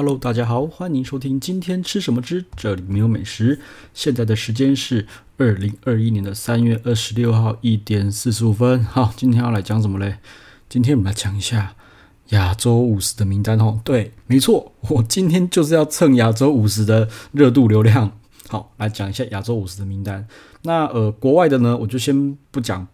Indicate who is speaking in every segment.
Speaker 1: Hello，大家好，欢迎收听今天吃什么之这里没有美食。现在的时间是二零二一年的三月二十六号一点四十五分。好，今天要来讲什么嘞？今天我们来讲一下亚洲五十的名单哦。对，没错，我今天就是要蹭亚洲五十的热度流量。好，来讲一下亚洲五十的名单。那呃，国外的呢，我就先不讲。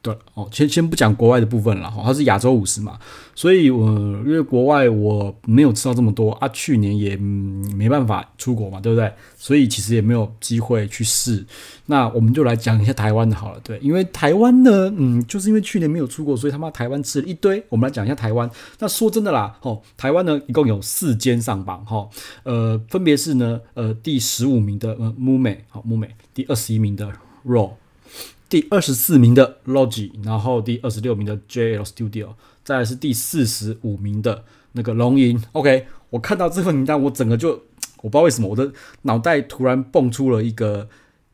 Speaker 1: 对哦，先先不讲国外的部分了哈，它是亚洲五十嘛，所以我因为国外我没有吃到这么多啊，去年也、没办法出国嘛，对不对？所以其实也没有机会去试。那我们就来讲一下台湾的好了，对，因为台湾呢，嗯，就是因为去年没有出国，所以他妈台湾吃了一堆。我们来讲一下台湾。那说真的啦，哦，台湾呢一共有四间上榜哈，呃，分别是呢，呃，第十五名的呃木美，好木美，第二十一名的 RAW。第二十四名的 Logy，然后第二十六名的 JL Studio，再来是第四十五名的那个龙吟。OK，我看到这份名单，我整个就 我不知道为什么，我的脑袋突然蹦出了一个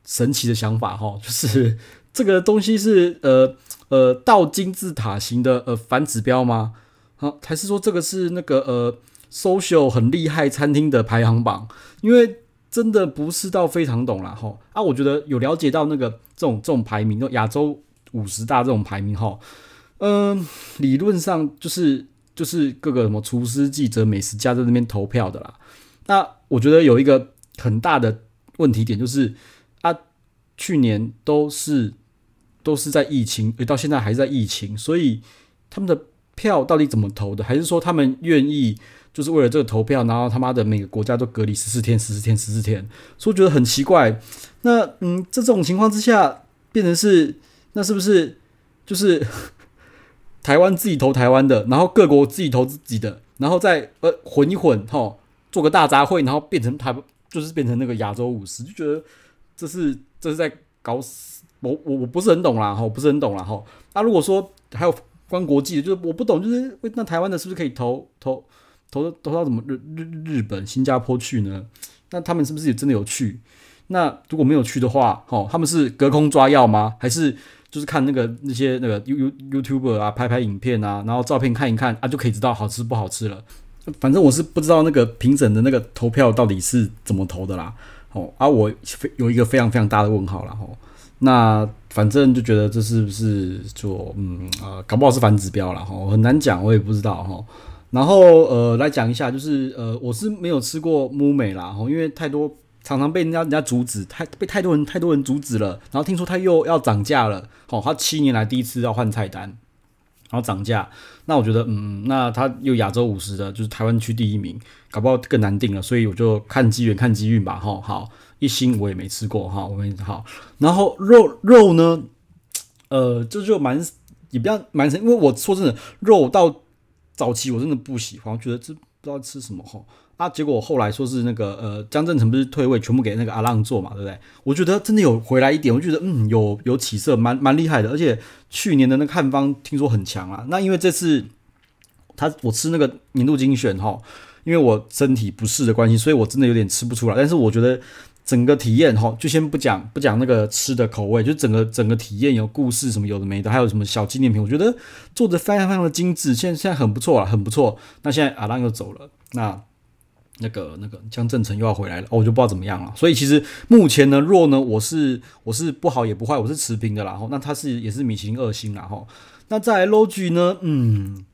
Speaker 1: 神奇的想法哈，就是这个东西是呃呃倒金字塔型的呃反指标吗？好，还是说这个是那个呃 social 很厉害餐厅的排行榜？因为真的不是到非常懂啦。吼啊！我觉得有了解到那个这种这种排名，亚洲五十大这种排名吼，嗯、理论上就是就是各个什么厨师、记者、美食家在那边投票的啦。那我觉得有一个很大的问题点就是啊，去年都是都是在疫情，到现在还在疫情，所以他们的票到底怎么投的？还是说他们愿意？就是为了这个投票，然后他妈的每个国家都隔离十四天、十四天、十四天，所以觉得很奇怪。那嗯，这种情况之下，变成是那是不是就是 台湾自己投台湾的，然后各国自己投自己的，然后再呃混一混，吼，做个大杂烩，然后变成台就是变成那个亚洲五十，就觉得这是这是在搞死我我我不是很懂啦，吼，不是很懂啦，吼。那如果说还有关国际的，就是我不懂，就是那台湾的是不是可以投投？投投到怎么日日日本、新加坡去呢？那他们是不是也真的有去？那如果没有去的话，哦，他们是隔空抓药吗？还是就是看那个那些那个 You You YouTuber 啊，拍拍影片啊，然后照片看一看啊，就可以知道好吃不好吃了？反正我是不知道那个评审的那个投票到底是怎么投的啦。哦，啊，我有一个非常非常大的问号啦。哦，那反正就觉得这是不是就嗯啊、搞不好是反指标了。哦，很难讲，我也不知道哈。哦然后呃，来讲一下，就是呃，我是没有吃过木美啦，吼，因为太多常常被人家人家阻止，太被太多人太多人阻止了。然后听说他又要涨价了，吼，他七年来第一次要换菜单，然后涨价。那我觉得，嗯，那他又亚洲五十的，就是台湾区第一名，搞不好更难定了。所以我就看机缘看机运吧，吼，好，一星我也没吃过，哈，我没好。然后肉肉呢，呃，这就，蛮也比较蛮，因为我说真的，肉到。早期我真的不喜欢，我觉得这不知道吃什么哈啊！结果后来说是那个呃江振成不是退位，全部给那个阿浪做嘛，对不对？我觉得真的有回来一点，我觉得嗯有有起色，蛮蛮厉害的。而且去年的那个汉方听说很强啊。那因为这次他我吃那个年度精选哈，因为我身体不适的关系，所以我真的有点吃不出来。但是我觉得。整个体验哈，就先不讲不讲那个吃的口味，就整个整个体验有故事什么有的没的，还有什么小纪念品，我觉得做的非常非常的精致，现在现在很不错了，很不错。那现在阿浪又走了，那那个那个江振成又要回来了，哦，我就不知道怎么样了。所以其实目前呢，若呢，我是我是不好也不坏，我是持平的啦。吼，那他是也是米其林二星啦。吼，那在 Logi 呢，嗯，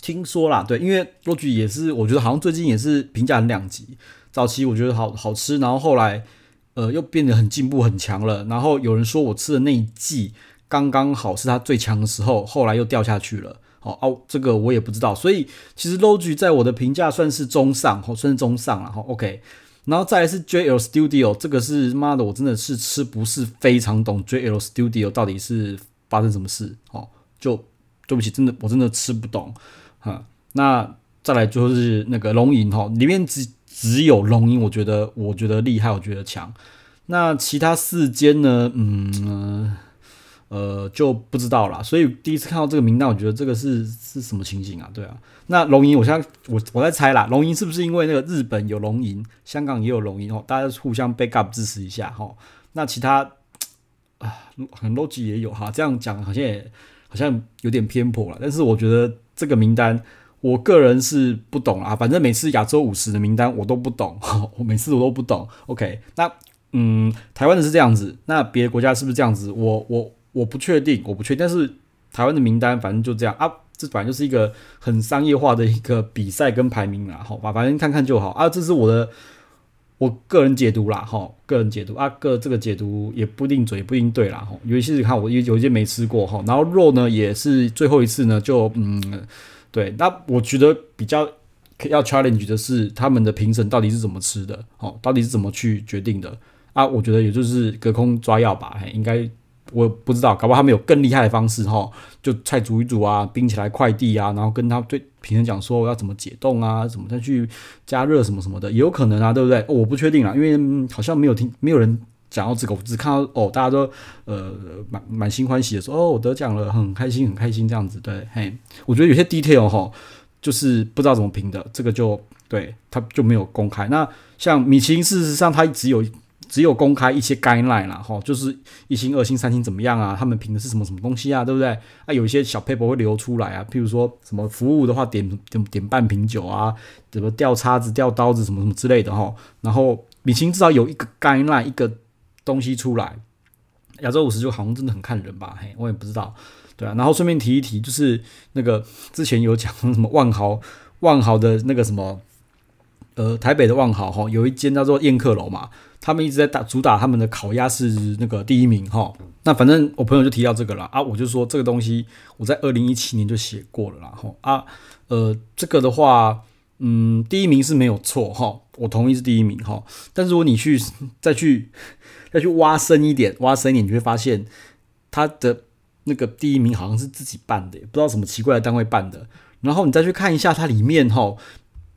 Speaker 1: 听说啦，对，因为 Logy 也是我觉得好像最近也是评价很两极。早期我觉得好好吃，然后后来，呃，又变得很进步很强了。然后有人说我吃的那一季刚刚好是它最强的时候，后来又掉下去了。哦哦，这个我也不知道。所以其实 LOGI 在我的评价算是中上，哦，算是中上了。哈，OK。然后再来是 JL Studio，这个是妈的，我真的是吃不是非常懂 JL Studio 到底是发生什么事。哦，就对不起，真的我真的吃不懂。哈，那再来就是那个龙吟，哈，里面只。只有龙吟，我觉得我觉得厉害，我觉得强。那其他四间呢？嗯呃就不知道了。所以第一次看到这个名单，我觉得这个是是什么情景啊？对啊。那龙吟，我现在我我在猜啦，龙吟是不是因为那个日本有龙吟，香港也有龙吟哦？大家互相 backup 支持一下哈。那其他啊，很 Logy 也有哈。这样讲好像也好像有点偏颇了。但是我觉得这个名单。我个人是不懂啊，反正每次亚洲五十的名单我都不懂，我每次我都不懂。OK，那嗯，台湾的是这样子，那别的国家是不是这样子？我我我不确定，我不确定。但是台湾的名单反正就这样啊，这反正就是一个很商业化的一个比赛跟排名啦，好吧，反正看看就好啊。这是我的我个人解读啦，哈，个人解读啊，个这个解读也不一定准，也不一定对啦，哈。尤其是看我有有一些没吃过哈，然后肉呢也是最后一次呢，就嗯。对，那我觉得比较要 challenge 的是他们的评审到底是怎么吃的，哦，到底是怎么去决定的啊？我觉得也就是隔空抓药吧，应该我不知道，搞不好他们有更厉害的方式，哈，就菜煮一煮啊，冰起来快递啊，然后跟他对评审讲说要怎么解冻啊，怎么再去加热什么什么的，也有可能啊，对不对？我不确定啊，因为好像没有听，没有人。讲到这个，我只看到哦，大家都呃满满心欢喜的说哦，我得奖了，很开心，很开心这样子。对，嘿，我觉得有些 detail 哈，就是不知道怎么评的，这个就对他就没有公开。那像米其林，事实上它只有只有公开一些 guideline 啦，哈，就是一星、二星、三星怎么样啊？他们评的是什么什么东西啊？对不对？啊，有一些小 paper 会流出来啊，譬如说什么服务的话点点点半瓶酒啊，怎么掉叉子、掉刀子什么什么之类的哈。然后米其林至少有一个 guideline 一个。东西出来，亚洲五十就好像真的很看人吧？嘿，我也不知道，对啊。然后顺便提一提，就是那个之前有讲什么万豪，万豪的那个什么，呃，台北的万豪哈，有一间叫做宴客楼嘛，他们一直在打主打他们的烤鸭是那个第一名哈。那反正我朋友就提到这个了啊，我就说这个东西我在二零一七年就写过了啦哈啊，呃，这个的话。嗯，第一名是没有错哈，我同意是第一名哈。但是如果你去再去 再去挖深一点，挖深一点，你会发现他的那个第一名好像是自己办的，不知道什么奇怪的单位办的。然后你再去看一下它里面哈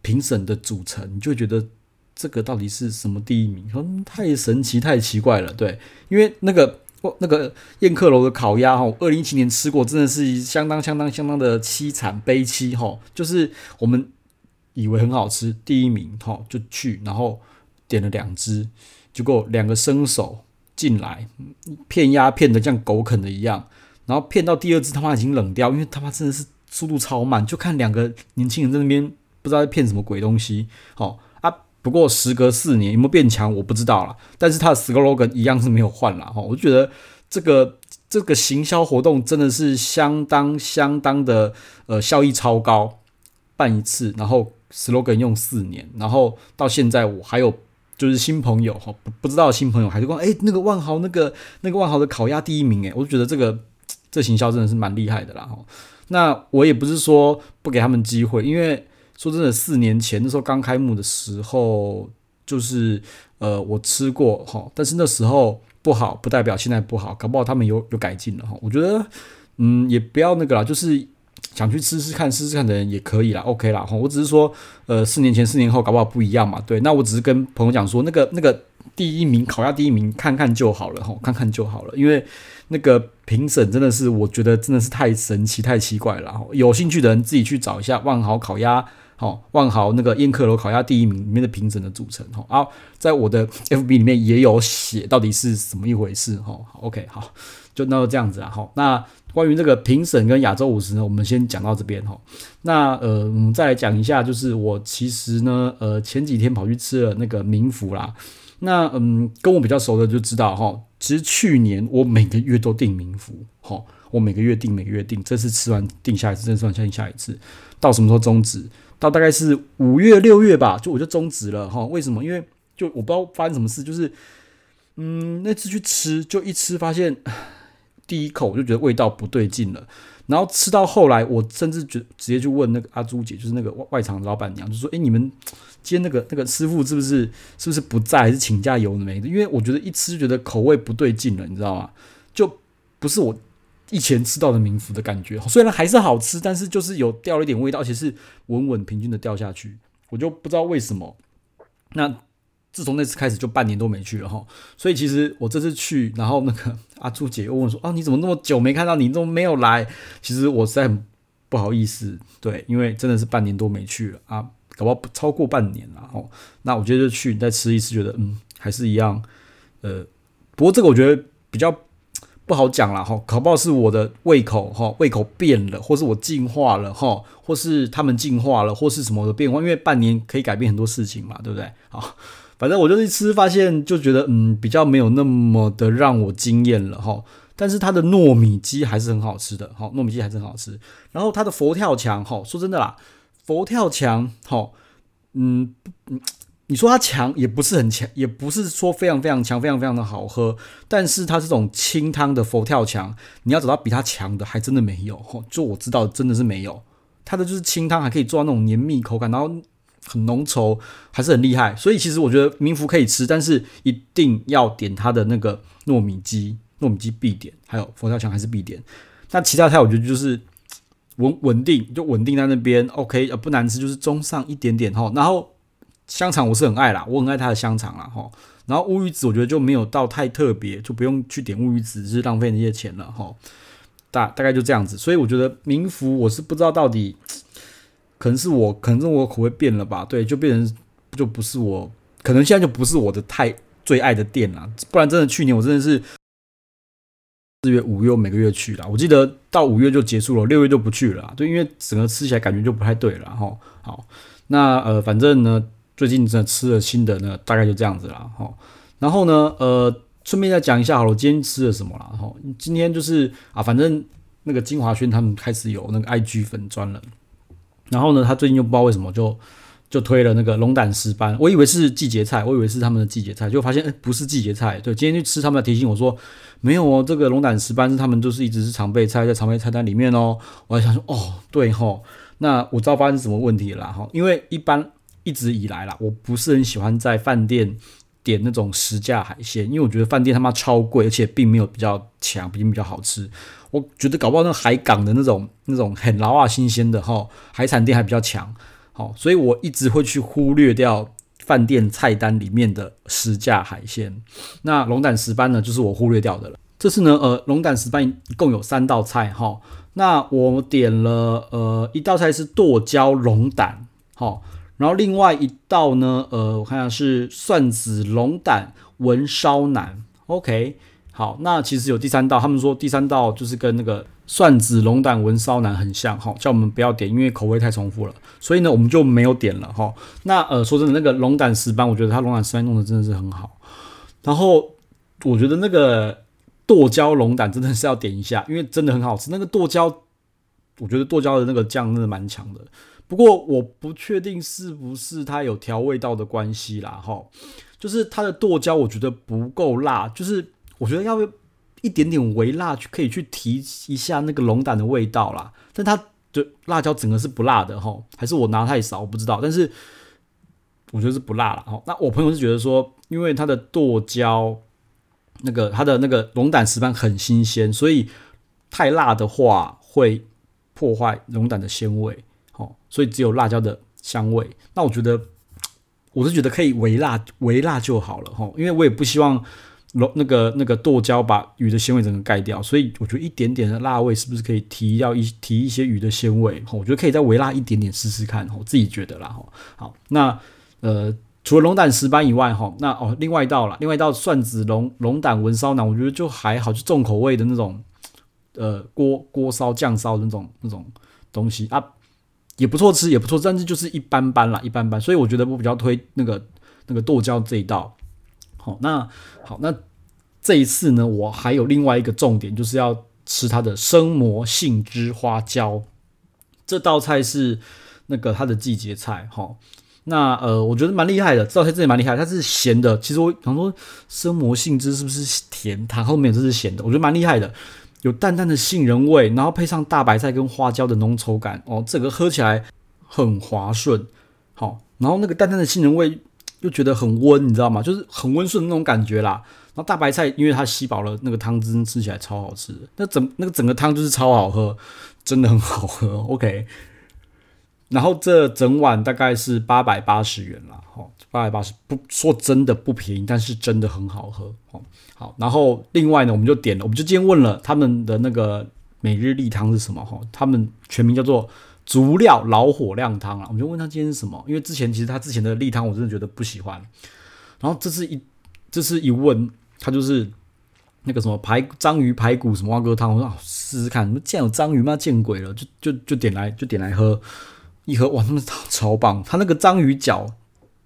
Speaker 1: 评审的组成，你就觉得这个到底是什么第一名？嗯，太神奇，太奇怪了。对，因为那个哦那个宴客楼的烤鸭哈，二零一七年吃过，真的是相当相当相当的凄惨悲戚哈，就是我们。以为很好吃，第一名哈就去，然后点了两只，结果两个生手进来骗鸭骗的像狗啃的一样，然后骗到第二只他妈已经冷掉，因为他妈真的是速度超慢，就看两个年轻人在那边不知道在骗什么鬼东西，好啊，不过时隔四年有没有变强我不知道啦，但是他的 slogan 一样是没有换啦。哈，我就觉得这个这个行销活动真的是相当相当的呃效益超高，办一次然后。Slogan 用四年，然后到现在我还有就是新朋友哈，不不知道新朋友还是说哎那个万豪那个那个万豪的烤鸭第一名哎，我就觉得这个 这行销真的是蛮厉害的啦哈。那我也不是说不给他们机会，因为说真的，四年前那时候刚开幕的时候，就是呃我吃过哈，但是那时候不好，不代表现在不好，搞不好他们有有改进了哈。我觉得嗯也不要那个啦，就是。想去吃吃看，试试看的人也可以啦，OK 啦。我只是说，呃，四年前、四年后搞不好不一样嘛。对，那我只是跟朋友讲说，那个那个第一名烤鸭第一名，看看就好了，吼，看看就好了。因为那个评审真的是，我觉得真的是太神奇、太奇怪了。有兴趣的人自己去找一下万豪烤鸭，好，万豪那个宴客楼烤鸭第一名里面的评审的组成，哈。啊，在我的 FB 里面也有写到底是什么一回事，哈。OK，好，就那就这样子啊，好，那。关于这个评审跟亚洲五十呢，我们先讲到这边哈。那呃，我们再来讲一下，就是我其实呢，呃，前几天跑去吃了那个明福啦。那嗯，跟我比较熟的就知道哈，其实去年我每个月都订明福，哈，我每个月订，每个月订，这次吃完订下一次，这次吃完订下一次，到什么时候终止？到大概是五月六月吧，就我就终止了哈。为什么？因为就我不知道发生什么事，就是嗯，那次去吃，就一吃发现。第一口我就觉得味道不对劲了，然后吃到后来，我甚至觉直接就问那个阿朱姐，就是那个外外场老板娘，就说：“诶，你们今天那个那个师傅是不是是不是不在，还是请假有没？因为我觉得一吃就觉得口味不对劲了，你知道吗？就不是我以前吃到的明福的感觉，虽然还是好吃，但是就是有掉了一点味道，而且是稳稳平均的掉下去，我就不知道为什么。那。自从那次开始，就半年都没去了哈，所以其实我这次去，然后那个 阿朱姐又问说：“啊，你怎么那么久没看到你？你怎么没有来？”其实我实在很不好意思，对，因为真的是半年多没去了啊，搞不好超过半年了哈。那我觉得就去再吃一次，觉得嗯还是一样，呃，不过这个我觉得比较不好讲了哈，搞不好是我的胃口哈，胃口变了，或是我进化了哈，或是他们进化了，或是什么的变化，因为半年可以改变很多事情嘛，对不对？好，反正我就是一吃发现就觉得嗯，比较没有那么的让我惊艳了哈。但是它的糯米鸡还是很好吃的，哈，糯米鸡还是很好吃。然后它的佛跳墙，哈，说真的啦，佛跳墙，哈，嗯嗯，你说它强也不是很强，也不是说非常非常强，非常非常的好喝。但是它这种清汤的佛跳墙，你要找到比它强的，还真的没有，哈，就我知道真的是没有。它的就是清汤，还可以做到那种黏腻口感，然后很浓稠，还是很厉害。所以其实我觉得民福可以吃，但是一定要点它的那个糯米鸡。糯米鸡必点，还有佛跳墙还是必点。那其他菜我觉得就是稳稳定，就稳定在那边。OK，呃，不难吃，就是中上一点点哈。然后香肠我是很爱啦，我很爱它的香肠啦哈。然后乌鱼子我觉得就没有到太特别，就不用去点乌鱼子，是浪费那些钱了哈。大大概就这样子，所以我觉得民福我是不知道到底，可能是我可能是我口味变了吧？对，就变成就不是我，可能现在就不是我的太最爱的店啦。不然真的去年我真的是。四月、五月每个月去了，我记得到五月就结束了，六月就不去了，就，因为整个吃起来感觉就不太对了哈。好，那呃，反正呢，最近真的吃了新的呢，大概就这样子了哈。然后呢，呃，顺便再讲一下好了，我今天吃了什么了哈？今天就是啊，反正那个金华轩他们开始有那个 IG 粉专了，然后呢，他最近又不知道为什么就。就推了那个龙胆石斑，我以为是季节菜，我以为是他们的季节菜，就发现诶、不是季节菜。对，今天去吃，他们提醒我说没有哦，这个龙胆石斑是他们就是一直是常备菜，在常备菜单里面哦。我还想说哦，对吼，那我知道发生什么问题了哈，因为一般一直以来啦，我不是很喜欢在饭店点那种实价海鲜，因为我觉得饭店他妈超贵，而且并没有比较强，并比较好吃。我觉得搞不好那海港的那种那种很老啊新鲜的哈海产店还比较强。好，所以我一直会去忽略掉饭店菜单里面的实价海鲜。那龙胆石斑呢，就是我忽略掉的了。这次呢，呃，龙胆石斑一共有三道菜哈。那我点了呃一道菜是剁椒龙胆，好，然后另外一道呢，呃，我看下是蒜子龙胆文烧腩。OK，好，那其实有第三道，他们说第三道就是跟那个。蒜子龙胆文烧腩很像哈，叫我们不要点，因为口味太重复了，所以呢我们就没有点了哈。那呃说真的，那个龙胆石斑，我觉得它龙胆石斑弄得真的是很好。然后我觉得那个剁椒龙胆真的是要点一下，因为真的很好吃。那个剁椒，我觉得剁椒的那个酱真的蛮强的。不过我不确定是不是它有调味道的关系啦哈，就是它的剁椒我觉得不够辣，就是我觉得要。一点点微辣去可以去提一下那个龙胆的味道啦，但它的辣椒整个是不辣的哈，还是我拿太少我不知道，但是我觉得是不辣了哈。那我朋友是觉得说，因为它的剁椒那个它的那个龙胆石斑很新鲜，所以太辣的话会破坏龙胆的鲜味，哦，所以只有辣椒的香味。那我觉得我是觉得可以微辣微辣就好了哈，因为我也不希望龙。那个那个剁椒把鱼的鲜味整个盖掉，所以我觉得一点点的辣味是不是可以提掉一提一些鱼的鲜味？我觉得可以再微辣一点点试试看，我自己觉得啦。好，那呃，除了龙胆石斑以外，哈，那哦，另外一道啦，另外一道蒜子龙龙胆文烧腩，我觉得就还好，就重口味的那种，呃，锅锅烧酱烧的那种那种东西啊，也不错吃，也不错，但是就是一般般啦，一般般。所以我觉得我比较推那个那个剁椒这一道。好，那好，那这一次呢，我还有另外一个重点，就是要吃它的生磨杏汁花椒。这道菜是那个它的季节菜，哈。那呃，我觉得蛮厉害的，这道菜真的蛮厉害，它是咸的。其实我想说，生磨杏汁是不是甜？它后面这是咸的，我觉得蛮厉害的，有淡淡的杏仁味，然后配上大白菜跟花椒的浓稠感，哦，这个喝起来很滑顺。好，然后那个淡淡的杏仁味。又觉得很温，你知道吗？就是很温顺的那种感觉啦。然后大白菜，因为它吸饱了那个汤汁，吃起来超好吃。那整那个整个汤就是超好喝，真的很好喝。OK。然后这整碗大概是八百八十元啦，哦，八百八十，不说真的不便宜，但是真的很好喝。哦，好。然后另外呢，我们就点了，我们就今天问了他们的那个每日例汤是什么？哈，他们全名叫做。足料老火靓汤啊，我们就问他今天是什么？因为之前其实他之前的例汤我真的觉得不喜欢，然后这次一这次一问他就是那个什么排章鱼排骨什么蛙哥汤，我说啊试试看，怎么见有章鱼吗？见鬼了！就就就点来就点来喝，一盒哇，他们超棒！他那个章鱼脚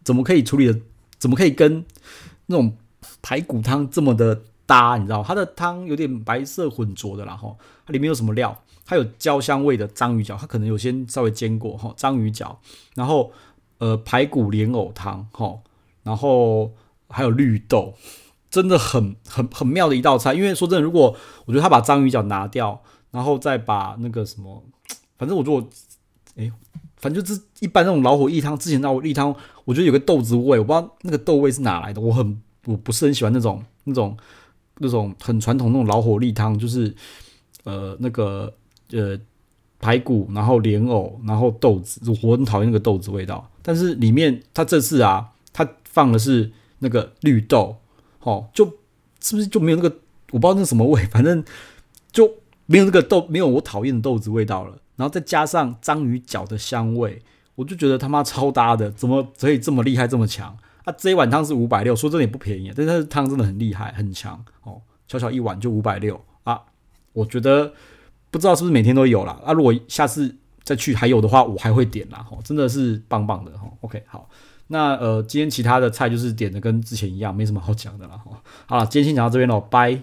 Speaker 1: 怎么可以处理的？怎么可以跟那种排骨汤这么的搭？你知道，它的汤有点白色混浊的啦哈，它里面有什么料？它有焦香味的章鱼脚，它可能有先稍微煎过哈，章鱼脚，然后呃排骨莲藕汤哈，然后还有绿豆。真的很很很妙的一道菜，因为说真的，如果我觉得他把章鱼脚拿掉，然后再把那个什么，反正我做，哎，反正就是一般那种老火一汤，之前老火翼汤，我觉得有个豆子味，我不知道那个豆味是哪来的，我很我不是很喜欢那种那种那种很传统那种老火力汤，就是呃那个呃排骨，然后莲藕，然后豆子，我很讨厌那个豆子味道。但是里面它这次啊，它放的是那个绿豆。哦，就是不是就没有那个我不知道那什么味，反正就没有那个豆，没有我讨厌的豆子味道了。然后再加上章鱼脚的香味，我就觉得他妈超搭的，怎么可以这么厉害这么强啊？这一碗汤是五百六，说真的也不便宜，但是汤真的很厉害很强哦，小小一碗就五百六啊！我觉得不知道是不是每天都有啦。啊？如果下次再去还有的话，我还会点啦。哦，真的是棒棒的哈。OK，好。那呃，今天其他的菜就是点的跟之前一样，没什么好讲的了哈。好了，今天先讲到这边喽，拜。